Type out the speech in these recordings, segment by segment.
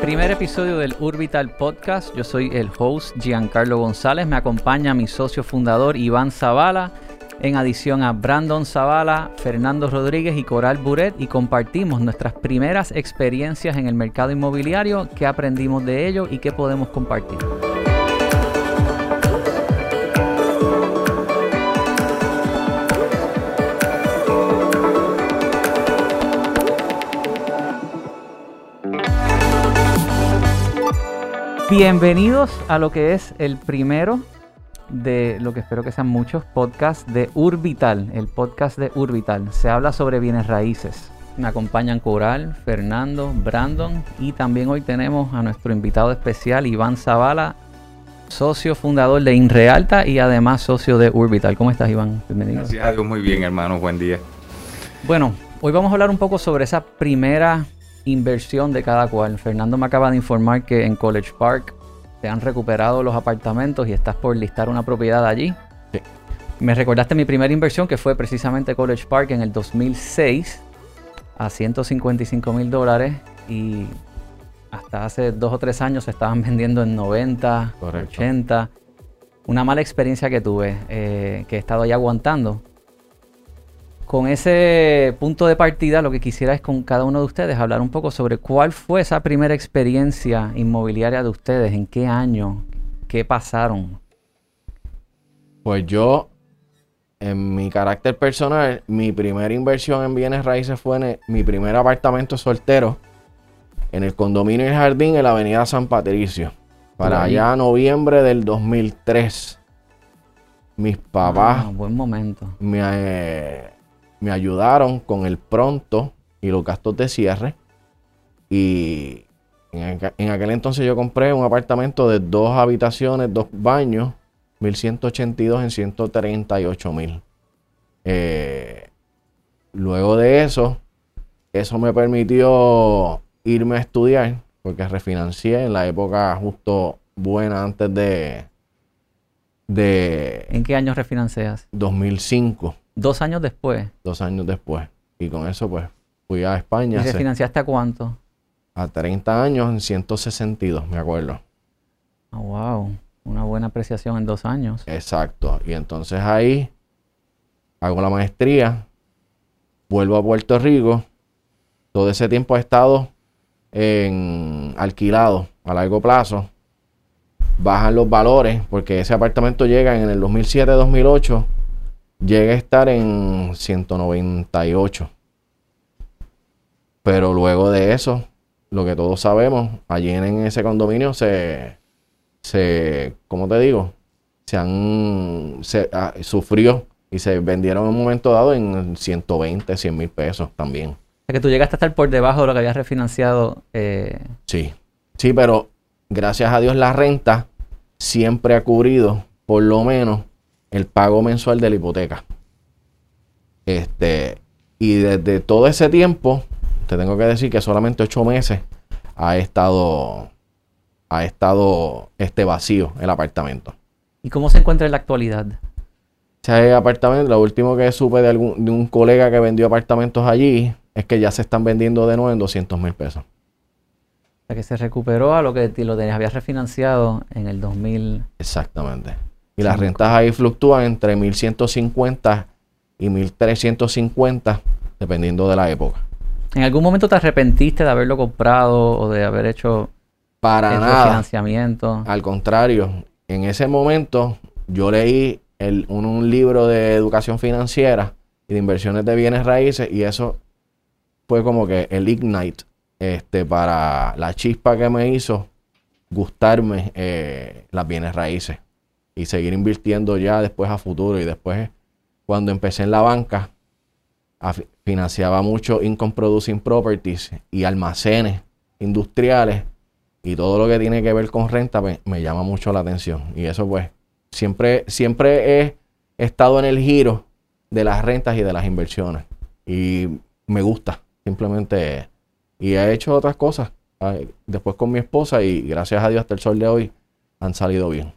primer episodio del Urbital Podcast. Yo soy el host Giancarlo González. Me acompaña mi socio fundador Iván Zavala. En adición a Brandon Zavala, Fernando Rodríguez y Coral Buret. Y compartimos nuestras primeras experiencias en el mercado inmobiliario, qué aprendimos de ello y qué podemos compartir. Bienvenidos a lo que es el primero de lo que espero que sean muchos podcasts de Urbital, el podcast de Urbital. Se habla sobre bienes raíces. Me acompañan Coral, Fernando, Brandon y también hoy tenemos a nuestro invitado especial Iván Zavala, socio fundador de Inrealta y además socio de Urbital. ¿Cómo estás Iván? Bienvenido. Gracias a muy bien hermano, buen día. Bueno, hoy vamos a hablar un poco sobre esa primera inversión de cada cual. Fernando me acaba de informar que en College Park te han recuperado los apartamentos y estás por listar una propiedad allí. Sí. Me recordaste mi primera inversión que fue precisamente College Park en el 2006 a 155 mil dólares y hasta hace dos o tres años se estaban vendiendo en 90, 80. Una mala experiencia que tuve, eh, que he estado ahí aguantando con ese punto de partida, lo que quisiera es con cada uno de ustedes hablar un poco sobre cuál fue esa primera experiencia inmobiliaria de ustedes, en qué año, qué pasaron. Pues yo, en mi carácter personal, mi primera inversión en bienes raíces fue en mi primer apartamento soltero en el condominio El Jardín en la avenida San Patricio. Para allá noviembre del 2003. Mis papás. Ah, buen momento. Me, eh, me ayudaron con el pronto y los gastos de cierre. Y en, aquel entonces yo compré un apartamento de dos habitaciones, dos baños, 1182 en 138 mil. Eh, luego de eso, eso me permitió irme a estudiar, porque refinancié en la época justo buena antes de... de ¿En qué año refinancias? 2005. Dos años después. Dos años después. Y con eso, pues, fui a España. ¿Y refinanciaste a cuánto? A 30 años en 162, me acuerdo. Oh, wow. Una buena apreciación en dos años. Exacto. Y entonces ahí hago la maestría, vuelvo a Puerto Rico. Todo ese tiempo he estado en alquilado a largo plazo. Bajan los valores porque ese apartamento llega en el 2007-2008 llega a estar en 198. Pero luego de eso, lo que todos sabemos, allí en ese condominio se, se ¿cómo te digo? Se han, se, ah, sufrió y se vendieron en un momento dado en 120, 100 mil pesos también. Es que tú llegaste a estar por debajo de lo que habías refinanciado. Eh... Sí, sí, pero gracias a Dios la renta siempre ha cubrido por lo menos el pago mensual de la hipoteca. Este, y desde todo ese tiempo, te tengo que decir que solamente ocho meses ha estado, ha estado este vacío el apartamento. ¿Y cómo se encuentra en la actualidad? Ese apartamento, lo último que supe de, algún, de un colega que vendió apartamentos allí es que ya se están vendiendo de nuevo en 200 mil pesos. O sea que se recuperó a lo que lo habías refinanciado en el 2000. Exactamente. Y las rentas ahí fluctúan entre 1150 y 1350, dependiendo de la época. ¿En algún momento te arrepentiste de haberlo comprado o de haber hecho para nada financiamiento? Al contrario, en ese momento yo leí un, libro de educación financiera y de inversiones de bienes raíces y eso fue como que el ignite este, para la chispa que me hizo gustarme eh, las bienes raíces y seguir invirtiendo ya después a futuro. Y después, cuando empecé en la banca, financiaba mucho income producing properties y almacenes industriales y todo lo que tiene que ver con renta me, me llama mucho la atención. Y eso pues siempre, siempre he estado en el giro de las rentas y de las inversiones. Y me gusta, simplemente. Y he hecho otras cosas después con mi esposa y gracias a Dios hasta el sol de hoy han salido bien.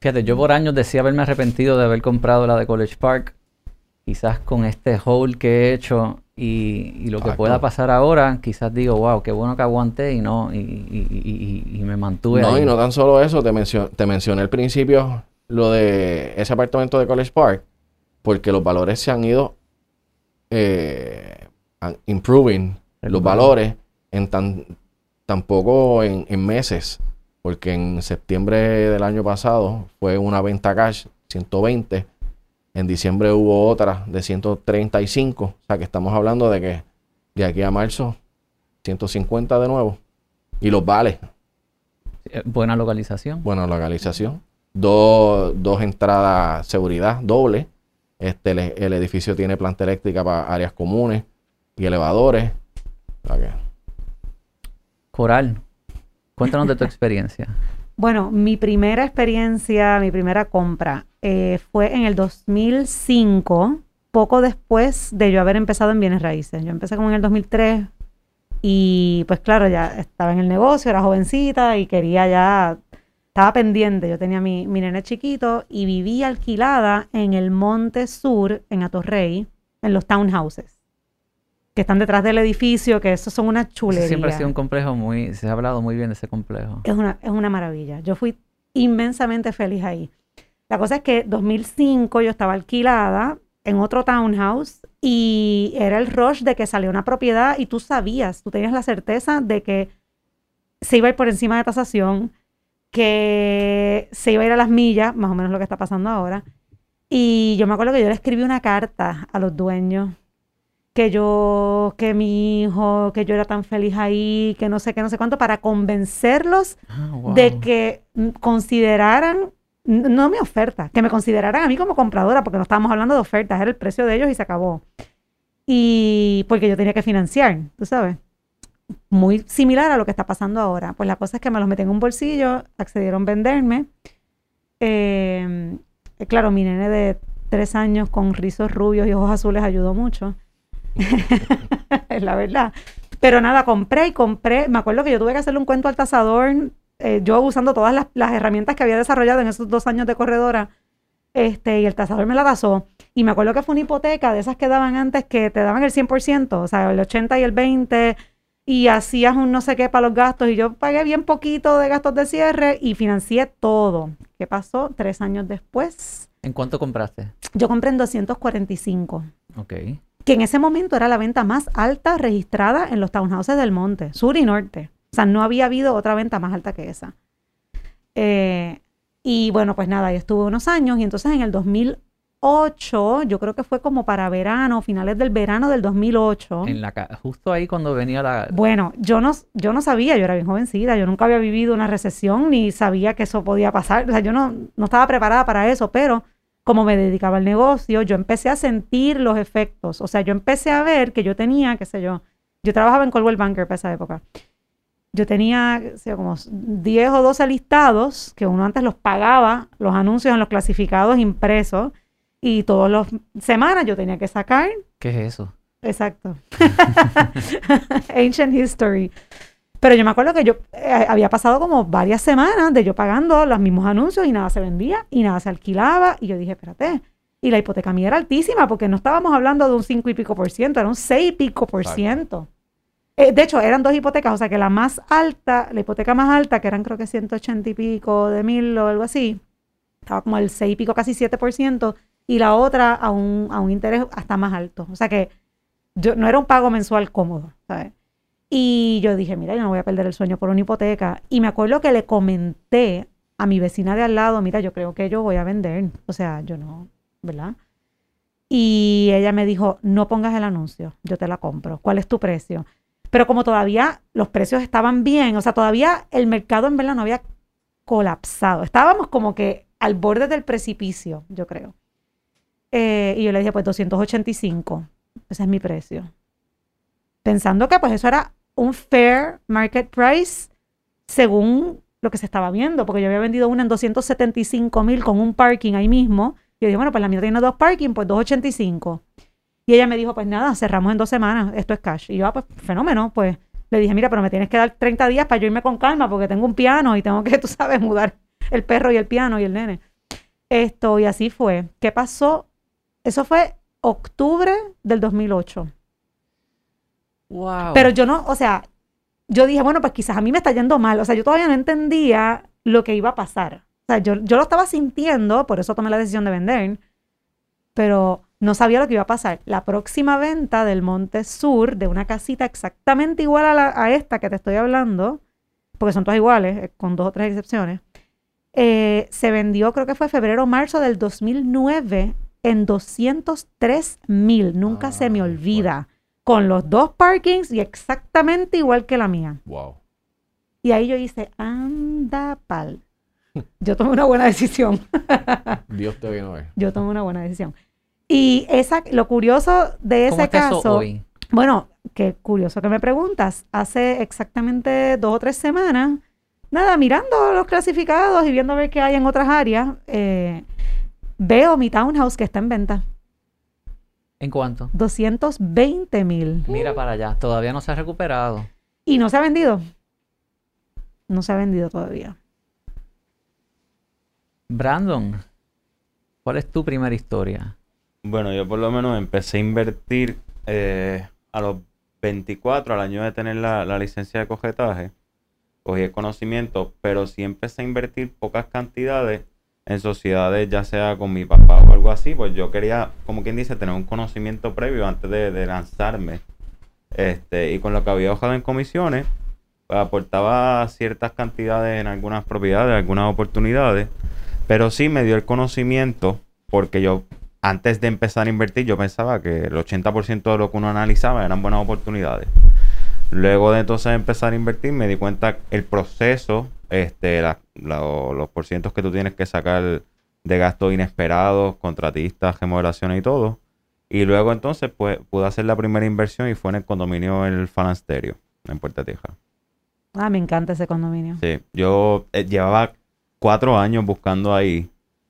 Fíjate, yo por años decía haberme arrepentido de haber comprado la de College Park. Quizás con este haul que he hecho Y, lo que pueda pasar ahora, quizás digo, wow, qué bueno que aguanté y no, y, me mantuve. No, y no tan solo eso, te, te mencioné al principio lo de ese apartamento de College Park, porque los valores se han ido eh, improving, los valores en tan tampoco en, en, meses, porque en septiembre del año pasado fue una venta cash 120, en diciembre hubo otra de 135, o sea que estamos hablando de que de aquí a marzo 150 de nuevo y los vale. Eh, buena localización. Buena localización. Dos, dos entradas seguridad doble. Este, el, edificio tiene planta eléctrica para áreas comunes y elevadores. Coral, cuéntanos de tu experiencia. Bueno, mi primera experiencia, mi primera compra eh, fue en el 2005, poco después de yo haber empezado en bienes raíces. Yo empecé como en el 2003 y pues claro, ya estaba en el negocio, era jovencita y quería ya, estaba pendiente. Yo tenía mi, mi nene chiquito y vivía alquilada en el Monte Sur, en Atorrey, en los townhouses que están detrás del edificio, que esos son una chulería. Siempre ha sido un complejo muy, se ha hablado muy bien de ese complejo. Es una, es una maravilla. Yo fui inmensamente feliz ahí. La cosa es que 2005 yo estaba alquilada en otro townhouse y era el rush de que salió una propiedad y tú sabías, tú tenías la certeza de que se iba a ir por encima de tasación, que se iba a ir a las millas, más o menos lo que está pasando ahora. Y yo me acuerdo que yo le escribí una carta a los dueños que yo, que mi hijo, que yo era tan feliz ahí, que no sé qué, no sé cuánto, para convencerlos ah, de que consideraran, no mi oferta, que me consideraran a mí como compradora, porque no estábamos hablando de ofertas, era el precio de ellos y se acabó. Y porque yo tenía que financiar, tú sabes. Muy similar a lo que está pasando ahora. Pues la cosa es que me los metí en un bolsillo, accedieron a venderme. Eh, claro, mi nene de tres años con rizos rubios y ojos azules ayudó mucho. Es la verdad. Pero nada, compré y compré. Me acuerdo que yo tuve que hacerle un cuento al tasador, eh, yo usando todas las, herramientas que había desarrollado en esos dos años de corredora. Este, y el tasador me la tasó. Y me acuerdo que fue una hipoteca de esas que daban antes que te daban el 100%, o sea, el 80 y el 20, y hacías un no sé qué para los gastos. Y yo pagué bien poquito de gastos de cierre y financié todo. ¿Qué pasó? Tres años después. ¿En cuánto compraste? Yo compré en 245. Ok que en ese momento era la venta más alta registrada en los townhouses del monte, sur y norte. O sea, no había habido otra venta más alta que esa. Eh, y bueno, pues nada, yo estuve unos años y entonces en el 2008, yo creo que fue como para verano, finales del verano del 2008. En la justo ahí cuando venía la... Bueno, yo no, yo no sabía, yo era bien jovencita, yo nunca había vivido una recesión ni sabía que eso podía pasar. O sea, yo no, no estaba preparada para eso, pero como me dedicaba al negocio, yo empecé a sentir los efectos. O sea, yo empecé a ver que yo tenía, qué sé yo, yo trabajaba en Coldwell Banker para esa época. Yo tenía, sé, como 10 o 12 listados que uno antes los pagaba, los anuncios en los clasificados impresos, y todas las semanas yo tenía que sacar. ¿Qué es eso? Exacto. Ancient History. Pero yo me acuerdo que yo eh, había pasado como varias semanas de yo pagando los mismos anuncios y nada se vendía y nada se alquilaba. Y yo dije, espérate. Y la hipoteca mía era altísima porque no estábamos hablando de un 5 y pico por ciento, era un 6 y pico por ciento. Eh, de hecho, eran dos hipotecas, o sea que la más alta, la hipoteca más alta, que eran creo que 180 y pico de mil o algo así, estaba como el 6 y pico, casi 7 por ciento, y la otra a un, a un interés hasta más alto. O sea que yo, no era un pago mensual cómodo, ¿sabes? Y yo dije, mira, yo no voy a perder el sueño por una hipoteca. Y me acuerdo que le comenté a mi vecina de al lado, mira, yo creo que yo voy a vender. O sea, yo no, ¿verdad? Y ella me dijo, no pongas el anuncio, yo te la compro. ¿Cuál es tu precio? Pero como todavía los precios estaban bien, o sea, todavía el mercado en verdad no había colapsado. Estábamos como que al borde del precipicio, yo creo. Eh, y yo le dije, pues 285, ese es mi precio. Pensando que pues eso era un fair market price según lo que se estaba viendo, porque yo había vendido una en 275 mil con un parking ahí mismo. Y yo dije, bueno, pues la mía tiene dos parking, pues 285. Y ella me dijo, pues nada, cerramos en dos semanas, esto es cash. Y yo, ah, pues fenómeno, pues le dije, mira, pero me tienes que dar 30 días para yo irme con calma, porque tengo un piano y tengo que, tú sabes, mudar el perro y el piano y el nene. Esto, y así fue. ¿Qué pasó? Eso fue octubre del 2008. Wow. Pero yo no, o sea, yo dije, bueno, pues quizás a mí me está yendo mal. O sea, yo todavía no entendía lo que iba a pasar. O sea, yo, yo lo estaba sintiendo, por eso tomé la decisión de vender, pero no sabía lo que iba a pasar. La próxima venta del Monte Sur, de una casita exactamente igual a, la- a esta que te estoy hablando, porque son todas iguales, eh, con dos o tres excepciones, eh, se vendió, creo que fue febrero o marzo del 2009, en 203 mil. Nunca se me Ay, olvida. Con los dos parkings y exactamente igual que la mía. Wow. Y ahí yo hice, anda pal. Yo tomé una buena decisión. Dios te vino a ver. Yo tomé una buena decisión. Y esa, lo curioso de ¿Cómo ese está caso, eso hoy? bueno, qué curioso que me preguntas. Hace exactamente dos o tres semanas, nada, mirando los clasificados y viendo a ver qué hay en otras áreas, eh, veo mi townhouse que está en venta. ¿En cuánto? 220 mil. Mira para allá. Todavía no se ha recuperado. Y no se ha vendido. No se ha vendido todavía. Brandon, ¿cuál es tu primera historia? Bueno, yo por lo menos empecé a invertir eh, a los 24, al año de tener la, la licencia de cojetaje. Cogí el conocimiento, pero sí empecé a invertir pocas cantidades en sociedades, ya sea con mi papá o algo así. Pues yo quería, como quien dice, tener un conocimiento previo antes de, lanzarme. Este, y con lo que había ahorrado en comisiones, pues, aportaba ciertas cantidades en algunas propiedades, algunas oportunidades. Pero sí me dio el conocimiento, porque yo antes de empezar a invertir, yo pensaba que el 80% de lo que uno analizaba eran buenas oportunidades. Luego de entonces empezar a invertir, me di cuenta el proceso, este, la- la- los porcientos que tú tienes que sacar de gastos inesperados, contratistas, remodelaciones y todo. Y luego entonces pues, pude hacer la primera inversión y fue en el condominio El Falasterio, en Puerto Tija. Ah, me encanta ese condominio. Sí, yo eh, llevaba cuatro años buscando ahí.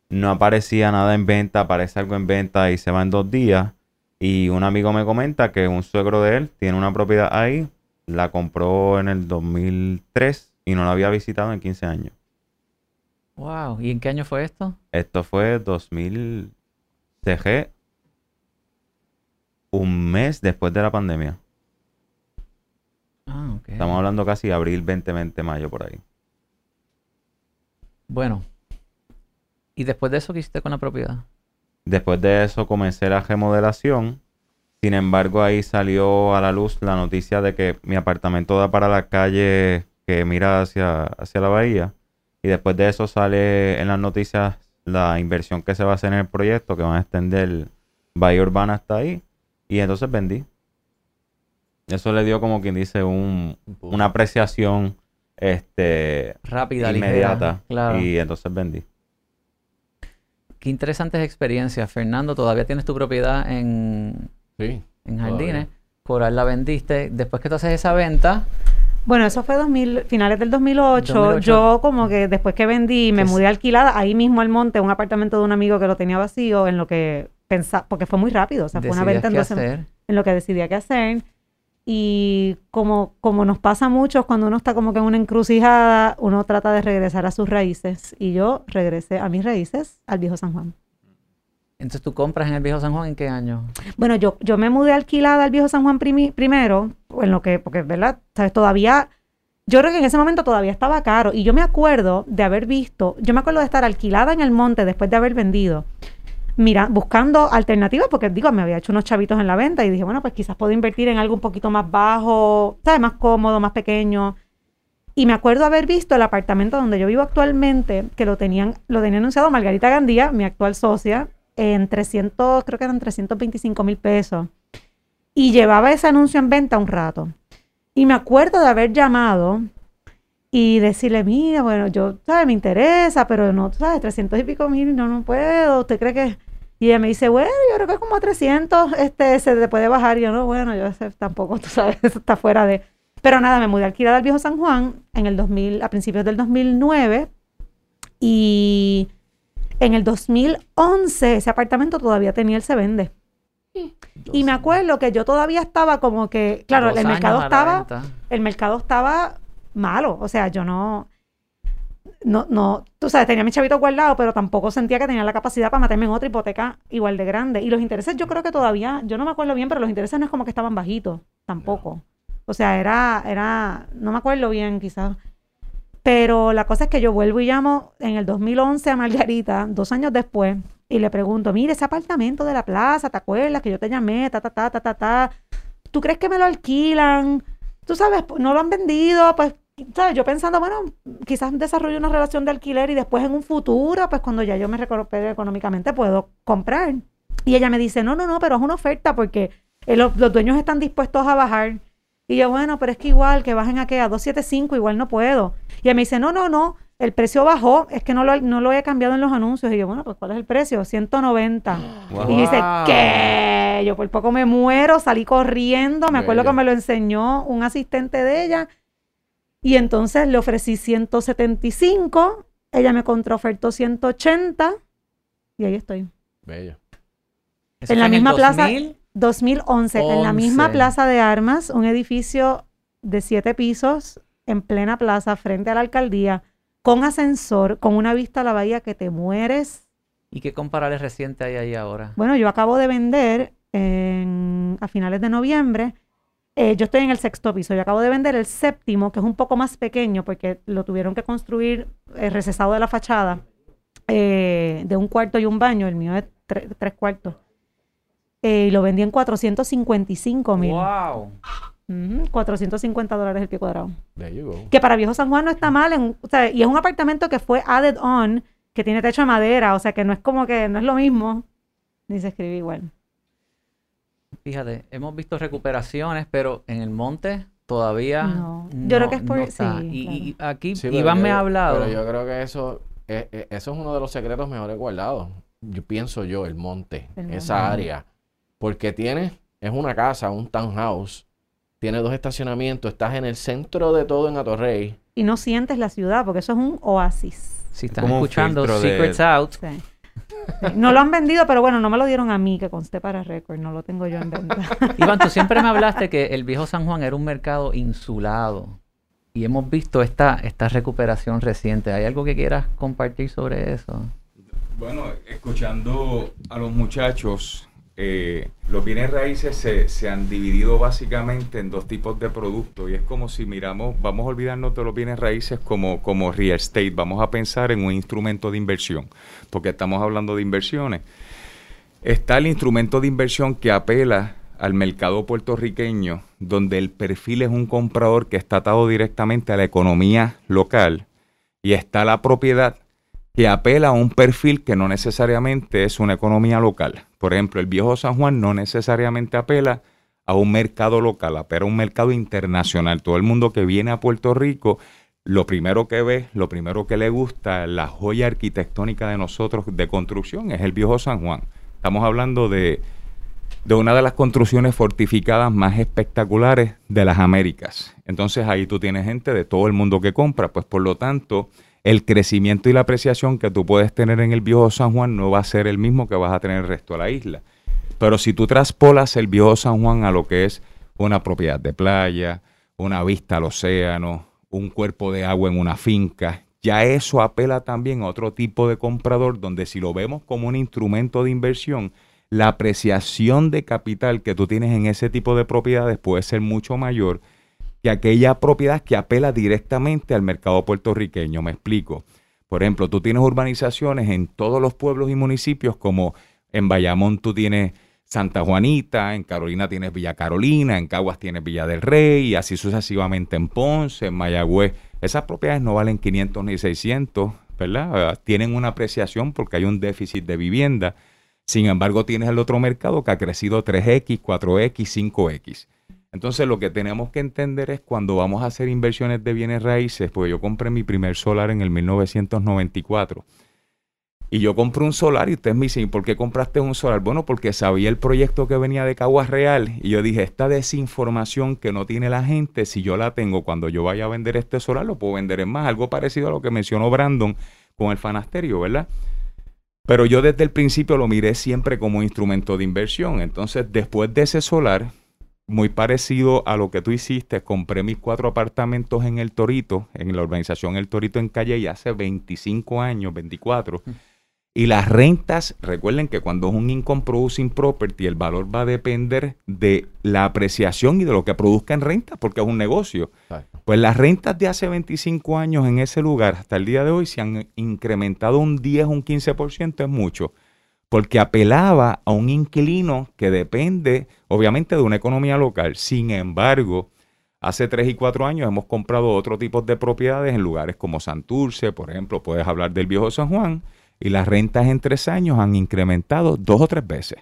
No aparecía nada en venta, aparece algo en venta y se va en dos días. Y un amigo me comenta que un suegro de él tiene una propiedad ahí, la compró en el 2003 y no la había visitado en 15 años. Wow. ¿Y en qué año fue esto? Esto fue 2000 CG, un mes después de la pandemia. Ah, ok. Estamos hablando casi abril 2020, mayo por ahí. Bueno. ¿Y después de eso qué hiciste con la propiedad? Después de eso comencé la remodelación. Sin embargo, ahí salió a la luz la noticia de que mi apartamento da para la calle que mira hacia, hacia la bahía. Y después de eso sale en las noticias la inversión que se va a hacer en el proyecto, que van a extender Bahía Urbana hasta ahí. Y entonces vendí. Eso le dio como quien dice un, una apreciación este, Rápida, inmediata. ligera. Claro. Y entonces vendí. Qué interesantes experiencias. Fernando, todavía tienes tu propiedad en, Sí. en Todavía. Jardines. Por ahí la vendiste. Después que tú haces esa venta, Bueno, eso fue 2000, finales del 2008. 2008. Yo como que después que vendí, me mudé alquilada ahí mismo al monte, un apartamento de un amigo que lo tenía vacío, en lo que pensaba, porque fue muy rápido, o sea, fue una venta hacer. en lo que decidía qué hacer. Y como, como nos pasa a muchos cuando uno está como que en una encrucijada, uno trata de regresar a sus raíces. Y yo regresé a mis raíces al viejo San Juan. Entonces tú compras en el Viejo San Juan en qué año? Bueno, yo, yo me mudé alquilada al viejo San Juan primi- primero, en lo que, porque, ¿verdad? ¿Sabes? Todavía, yo creo que en ese momento todavía estaba caro. Y yo me acuerdo de haber visto, yo me acuerdo de estar alquilada en el monte después de haber vendido. Mira, buscando alternativas, porque digo, me había hecho unos chavitos en la venta y dije, bueno, pues quizás puedo invertir en algo un poquito más bajo, ¿sabes? Más cómodo, más pequeño. Y me acuerdo haber visto el apartamento donde yo vivo actualmente, que lo tenían, lo tenía anunciado Margarita Gandía, mi actual socia, en 300, creo que eran 325 mil pesos. Y llevaba ese anuncio en venta un rato. Y me acuerdo de haber llamado y decirle, mira, bueno, yo, ¿sabes? Me interesa, pero no, ¿sabes? 300 y pico mil, no, no puedo. ¿Usted cree que...? Y ella me dice, bueno, yo creo que como a 300 este, se te puede bajar. Y yo, no, bueno, yo sé, tampoco, tú sabes, eso está fuera de... Pero nada, me mudé alquilada al Viejo San Juan en el 2000, a principios del 2009. Y en el 2011 ese apartamento todavía tenía el se vende. Y me acuerdo que yo todavía estaba como que, claro, el mercado estaba, el mercado estaba malo, o sea, yo no, no, no, tú sabes, tenía mi chavito guardado, pero tampoco sentía que tenía la capacidad para meterme en otra hipoteca igual de grande. Y los intereses yo creo que todavía, yo no me acuerdo bien, pero los intereses no es como que estaban bajitos, tampoco. O sea, era, era, no me acuerdo bien quizás. Pero la cosa es que yo vuelvo y llamo en el 2011 a Margarita, dos años después, y le pregunto, mire, ese apartamento de la plaza, ¿te acuerdas que yo te llamé? Ta, ta, ta, ta, ta, ta. ¿Tú crees que me lo alquilan? Tú sabes, pues, no lo han vendido, pues, ¿sabes? Yo pensando, bueno, quizás desarrollo una relación de alquiler y después en un futuro, pues cuando ya yo me recupere económicamente, puedo comprar. Y ella me dice, no, no, no, pero es una oferta porque eh, los, los dueños están dispuestos a bajar. Y yo, bueno, pero es que igual, que bajen a qué, a 275, igual no puedo. Y ella me dice, no, no, no, el precio bajó, es que no lo, no lo he cambiado en los anuncios. Y yo, bueno, pues ¿cuál es el precio? 190. Wow. Y dice, ¿qué? Yo por poco me muero, salí corriendo, me acuerdo Bello. que me lo enseñó un asistente de ella. Y entonces le ofrecí 175, ella me contraofertó 180 y ahí estoy. Bello. En la misma plaza, 2000. 2011, en la misma 11. plaza de armas, un edificio de siete pisos en plena plaza frente a la alcaldía, con ascensor, con una vista a la bahía que te mueres. ¿Y qué comparables reciente hay ahí ahora? Bueno, yo acabo de vender en- a finales de noviembre. eh, yo estoy en el sexto piso. Yo acabo de vender el séptimo, que es un poco más pequeño porque lo tuvieron que construir eh, recesado de la fachada, eh, de un cuarto y un baño. El mío es tre- tres cuartos. Eh, y lo vendí en 455 mil. ¡Wow! Ujú, 450 dólares el pie cuadrado. There you go. Que para Viejo San Juan no está mal. en- o sea, y es un apartamento que fue added on, que tiene techo de madera. O sea, que no es como que no es lo mismo. Ni se escribe igual. Fíjate, hemos visto recuperaciones, pero en el monte todavía No. Yo creo que es por- está. sí, y, claro. y aquí Sí, Iván me ha hablado. Pero yo creo que eso, eh, eh, eso es uno de los secretos mejores guardados. Yo pienso yo, el monte, El esa área. Porque tiene, es una casa, un townhouse, tiene dos estacionamientos, estás en el centro de todo en Atorrey. Y no sientes la ciudad, porque eso es un oasis. si están como escuchando de- Secrets Out, Sí. No lo han vendido, pero bueno, no me lo dieron a mí, que conste para récord, no lo tengo yo en venta. Iván, tú siempre me hablaste que el viejo San Juan era un mercado insulado. Y hemos visto esta, esta recuperación reciente. ¿Hay algo que quieras compartir sobre eso? Bueno, escuchando a los muchachos, eh, los bienes raíces se, se han dividido básicamente en dos tipos de productos y es como si miramos, vamos a olvidarnos de los bienes raíces como, como real estate, vamos a pensar en un instrumento de inversión, porque estamos hablando de inversiones. Está el instrumento de inversión que apela al mercado puertorriqueño, donde el perfil es un comprador que está atado directamente a la economía local y está la propiedad que apela a un perfil que no necesariamente es una economía local. Por ejemplo, el viejo San Juan no necesariamente apela a un mercado local, apela a un mercado internacional. Todo el mundo que viene a Puerto Rico, lo primero que ve, lo primero que le gusta, la joya arquitectónica de nosotros de construcción es el viejo San Juan. Estamos hablando de, de una de las construcciones fortificadas más espectaculares de las Américas. Entonces ahí tú tienes gente de todo el mundo que compra, pues por lo tanto el crecimiento y la apreciación que tú puedes tener en el viejo San Juan no va a ser el mismo que vas a tener en el resto de la isla. Pero si tú traspolas el viejo San Juan a lo que es una propiedad de playa, una vista al océano, un cuerpo de agua en una finca, ya eso apela también a otro tipo de comprador donde si lo vemos como un instrumento de inversión, la apreciación de capital que tú tienes en ese tipo de propiedades puede ser mucho mayor que aquella propiedad que apela directamente al mercado puertorriqueño. Me explico. Por ejemplo, tú tienes urbanizaciones en todos los pueblos y municipios, como en Bayamón tú tienes Santa Juanita, en Carolina tienes Villa Carolina, en Caguas tienes Villa del Rey, y así sucesivamente en Ponce, en Mayagüez. Esas propiedades no valen 500 ni 600, ¿verdad? Eh, Tienen una apreciación porque hay un déficit de vivienda. Sin embargo, tienes el otro mercado que ha crecido 3X, 4X, 5X. Entonces lo que tenemos que entender es cuando vamos a hacer inversiones de bienes raíces, porque yo compré mi primer solar en el 1994. Y yo compré un solar y ustedes me dicen, ¿y por qué compraste un solar? Bueno, porque sabía el proyecto que venía de Caguas Real y yo dije, esta desinformación que no tiene la gente, si yo la tengo cuando yo vaya a vender este solar, lo puedo vender en más. Algo parecido a lo que mencionó Brandon con el fanasterio, ¿verdad? Pero yo desde el principio lo miré siempre como instrumento de inversión. Entonces, después de ese solar, muy parecido a lo que tú hiciste, compré mis cuatro apartamentos en El Torito, en la urbanización El Torito en Calle, y hace 25 años, 24. Y las rentas, recuerden que cuando es un income producing property, el valor va a depender de la apreciación y de lo que produzca en renta, porque es un negocio. Pues las rentas de hace 25 años en ese lugar hasta el día de hoy se han incrementado un 10, un 15%, es mucho, porque apelaba a un inquilino que depende obviamente de una economía local. Sin embargo, hace 3 y 4 años hemos comprado otro tipo de propiedades en lugares como Santurce, por ejemplo, puedes hablar del viejo San Juan, y las rentas en 3 años han incrementado dos o tres veces.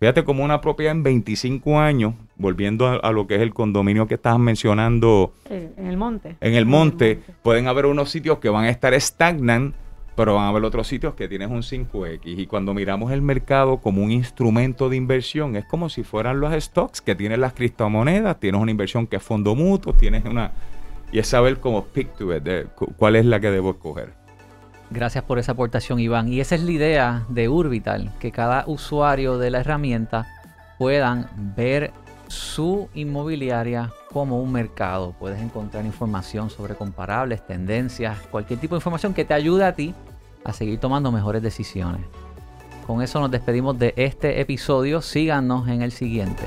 Fíjate como una propiedad en 25 años, volviendo a, a lo que es el condominio que estabas mencionando Eh, En el monte. en el monte, pueden haber unos sitios que van a estar stagnan, pero van a haber otros sitios que tienes un 5X. Y cuando miramos el mercado como un instrumento de inversión, es como si fueran los stocks que tienen las criptomonedas, tienes una inversión que es fondo mutuo, tienes una... Y es saber cómo pick to it, de cu- cuál es la que debo escoger. Gracias por esa aportación, Iván. Y esa es la idea de Urbital, que cada usuario de la herramienta puedan ver su inmobiliaria como un mercado. Puedes encontrar información sobre comparables, tendencias, cualquier tipo de información que te ayude a ti a seguir tomando mejores decisiones. Con eso nos despedimos de este episodio. Síganos en el siguiente.